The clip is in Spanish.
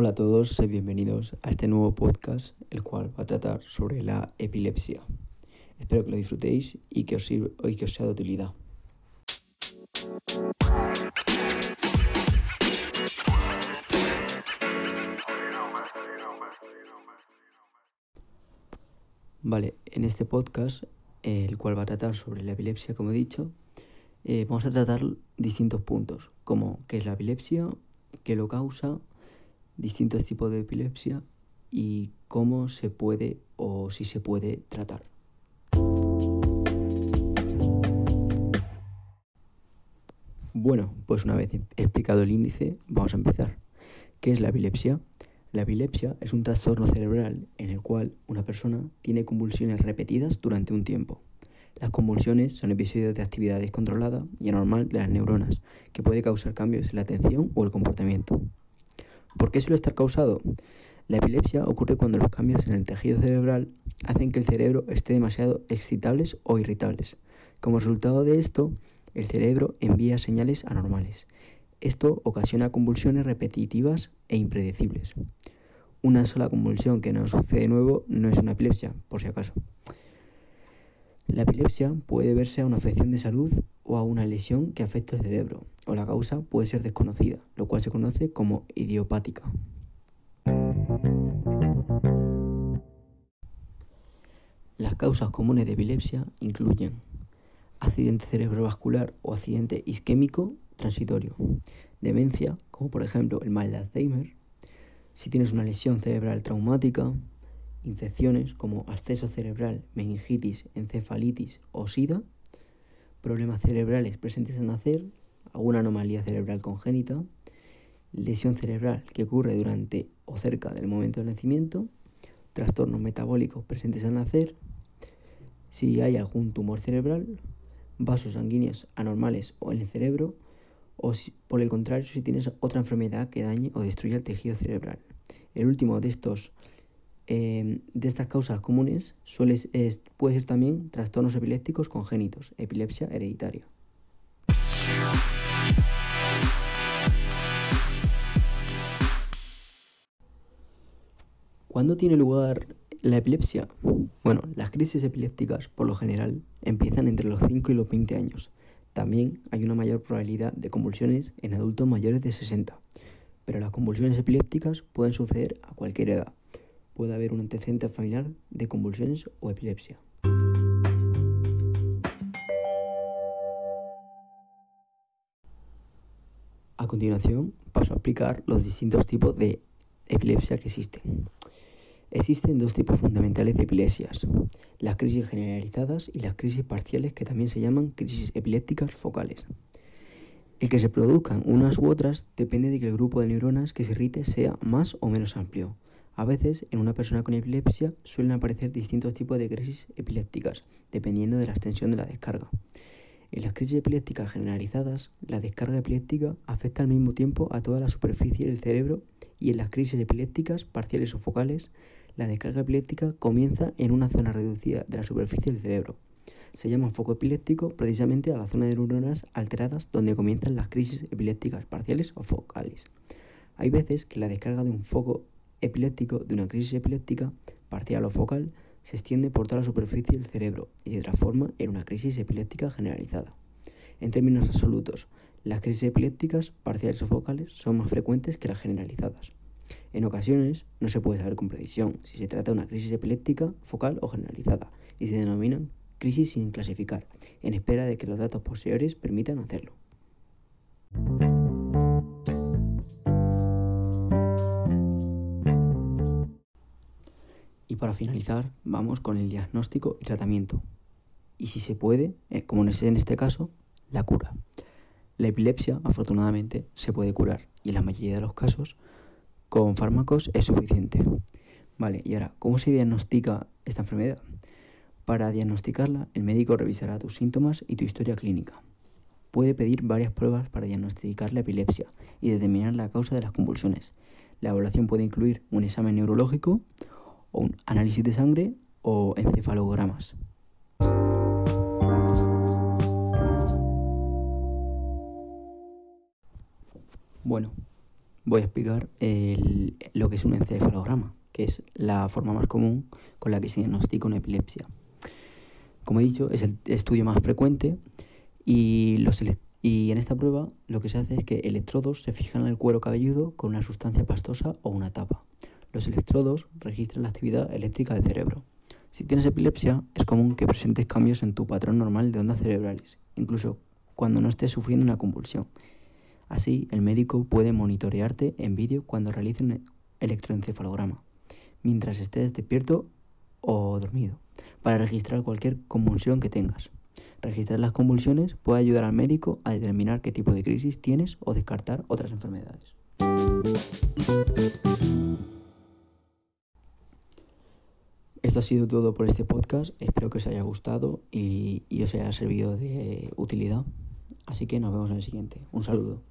Hola a todos, sed bienvenidos a este nuevo podcast, el cual va a tratar sobre la epilepsia. Espero que lo disfrutéis y que os, sirva, y que os sea de utilidad. Vale, en este podcast, el cual va a tratar sobre la epilepsia, como he dicho, eh, vamos a tratar distintos puntos, como qué es la epilepsia, qué lo causa, distintos tipos de epilepsia y cómo se puede o si se puede tratar. Bueno, pues una vez explicado el índice, vamos a empezar. ¿Qué es la epilepsia? La epilepsia es un trastorno cerebral en el cual una persona tiene convulsiones repetidas durante un tiempo. Las convulsiones son episodios de actividad descontrolada y anormal de las neuronas, que puede causar cambios en la atención o el comportamiento. ¿Por qué suele estar causado? La epilepsia ocurre cuando los cambios en el tejido cerebral hacen que el cerebro esté demasiado excitables o irritables. Como resultado de esto, el cerebro envía señales anormales. Esto ocasiona convulsiones repetitivas e impredecibles. Una sola convulsión que no sucede de nuevo no es una epilepsia, por si acaso. La epilepsia puede verse a una afección de salud o a una lesión que afecta al cerebro, o la causa puede ser desconocida, lo cual se conoce como idiopática. Las causas comunes de epilepsia incluyen accidente cerebrovascular o accidente isquémico transitorio, demencia, como por ejemplo el mal de Alzheimer, si tienes una lesión cerebral traumática, infecciones como acceso cerebral, meningitis, encefalitis o sida, problemas cerebrales presentes al nacer, alguna anomalía cerebral congénita, lesión cerebral que ocurre durante o cerca del momento del nacimiento, trastornos metabólicos presentes al nacer, si hay algún tumor cerebral, vasos sanguíneos anormales o en el cerebro, o si, por el contrario si tienes otra enfermedad que dañe o destruya el tejido cerebral. El último de estos Em, de estas causas comunes suele, puede ser también trastornos epilépticos congénitos, epilepsia hereditaria. ¿Cuándo tiene lugar la epilepsia? Bueno, las crisis epilépticas por lo general empiezan entre los 5 y los 20 años. También hay una mayor probabilidad de convulsiones en adultos mayores de 60, pero las convulsiones epilépticas pueden suceder a cualquier edad puede haber un antecedente familiar de convulsiones o epilepsia. A continuación paso a explicar los distintos tipos de epilepsia que existen. Existen dos tipos fundamentales de epilepsias, las crisis generalizadas y las crisis parciales que también se llaman crisis epilépticas focales. El que se produzcan unas u otras depende de que el grupo de neuronas que se irrite sea más o menos amplio. A veces, en una persona con epilepsia suelen aparecer distintos tipos de crisis epilépticas, dependiendo de la extensión de la descarga. En las crisis epilépticas generalizadas, la descarga epiléptica afecta al mismo tiempo a toda la superficie del cerebro y en las crisis epilépticas parciales o focales, la descarga epiléptica comienza en una zona reducida de la superficie del cerebro. Se llama foco epiléptico precisamente a la zona de neuronas alteradas donde comienzan las crisis epilépticas parciales o focales. Hay veces que la descarga de un foco epiléptico de una crisis epiléptica parcial o focal se extiende por toda la superficie del cerebro y se transforma en una crisis epiléptica generalizada. En términos absolutos, las crisis epilépticas parciales o focales son más frecuentes que las generalizadas. En ocasiones no se puede saber con precisión si se trata de una crisis epiléptica focal o generalizada y se denominan crisis sin clasificar, en espera de que los datos posteriores permitan hacerlo. Para finalizar, vamos con el diagnóstico y tratamiento. Y si se puede, eh, como es en este caso, la cura. La epilepsia, afortunadamente, se puede curar y en la mayoría de los casos, con fármacos es suficiente. Vale, y ahora, ¿cómo se diagnostica esta enfermedad? Para diagnosticarla, el médico revisará tus síntomas y tu historia clínica. Puede pedir varias pruebas para diagnosticar la epilepsia y determinar la causa de las convulsiones. La evaluación puede incluir un examen neurológico, o un análisis de sangre o encefalogramas. Bueno, voy a explicar lo que es un encefalograma, que es la forma más común con la que se diagnostica una epilepsia. Como he dicho, es el estudio más frecuente y, en esta prueba lo que se hace es que electrodos se fijan en el cuero cabelludo con una sustancia pastosa o una tapa. Los electrodos registran la actividad eléctrica del cerebro. Si tienes epilepsia, es común que presentes cambios en tu patrón normal de ondas cerebrales, incluso cuando no estés sufriendo una convulsión. Así, el médico puede monitorearte en vídeo cuando realice un electroencefalograma, mientras estés despierto o dormido para registrar cualquier convulsión que tengas. Registrar las convulsiones puede ayudar al médico a determinar qué tipo de crisis tienes o descartar otras enfermedades. Ha sido todo por este podcast. Espero que os haya gustado y os haya servido de utilidad. Así que nos vemos en el siguiente. Un saludo.